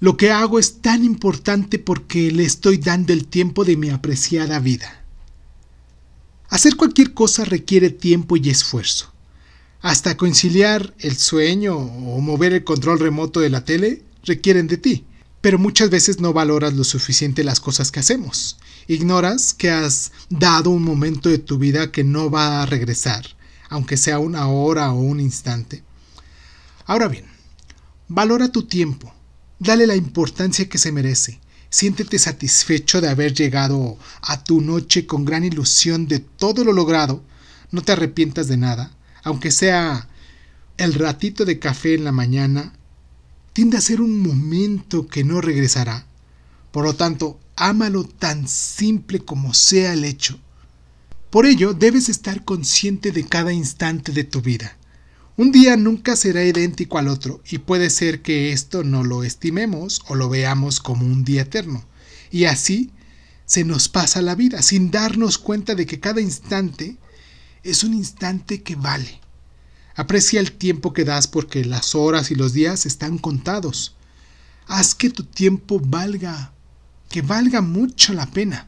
Lo que hago es tan importante porque le estoy dando el tiempo de mi apreciada vida. Hacer cualquier cosa requiere tiempo y esfuerzo. Hasta conciliar el sueño o mover el control remoto de la tele requieren de ti. Pero muchas veces no valoras lo suficiente las cosas que hacemos. Ignoras que has dado un momento de tu vida que no va a regresar, aunque sea una hora o un instante. Ahora bien, valora tu tiempo, dale la importancia que se merece. Siéntete satisfecho de haber llegado a tu noche con gran ilusión de todo lo logrado. No te arrepientas de nada aunque sea el ratito de café en la mañana, tiende a ser un momento que no regresará. Por lo tanto, ámalo tan simple como sea el hecho. Por ello, debes estar consciente de cada instante de tu vida. Un día nunca será idéntico al otro y puede ser que esto no lo estimemos o lo veamos como un día eterno. Y así se nos pasa la vida sin darnos cuenta de que cada instante es un instante que vale. Aprecia el tiempo que das porque las horas y los días están contados. Haz que tu tiempo valga, que valga mucho la pena.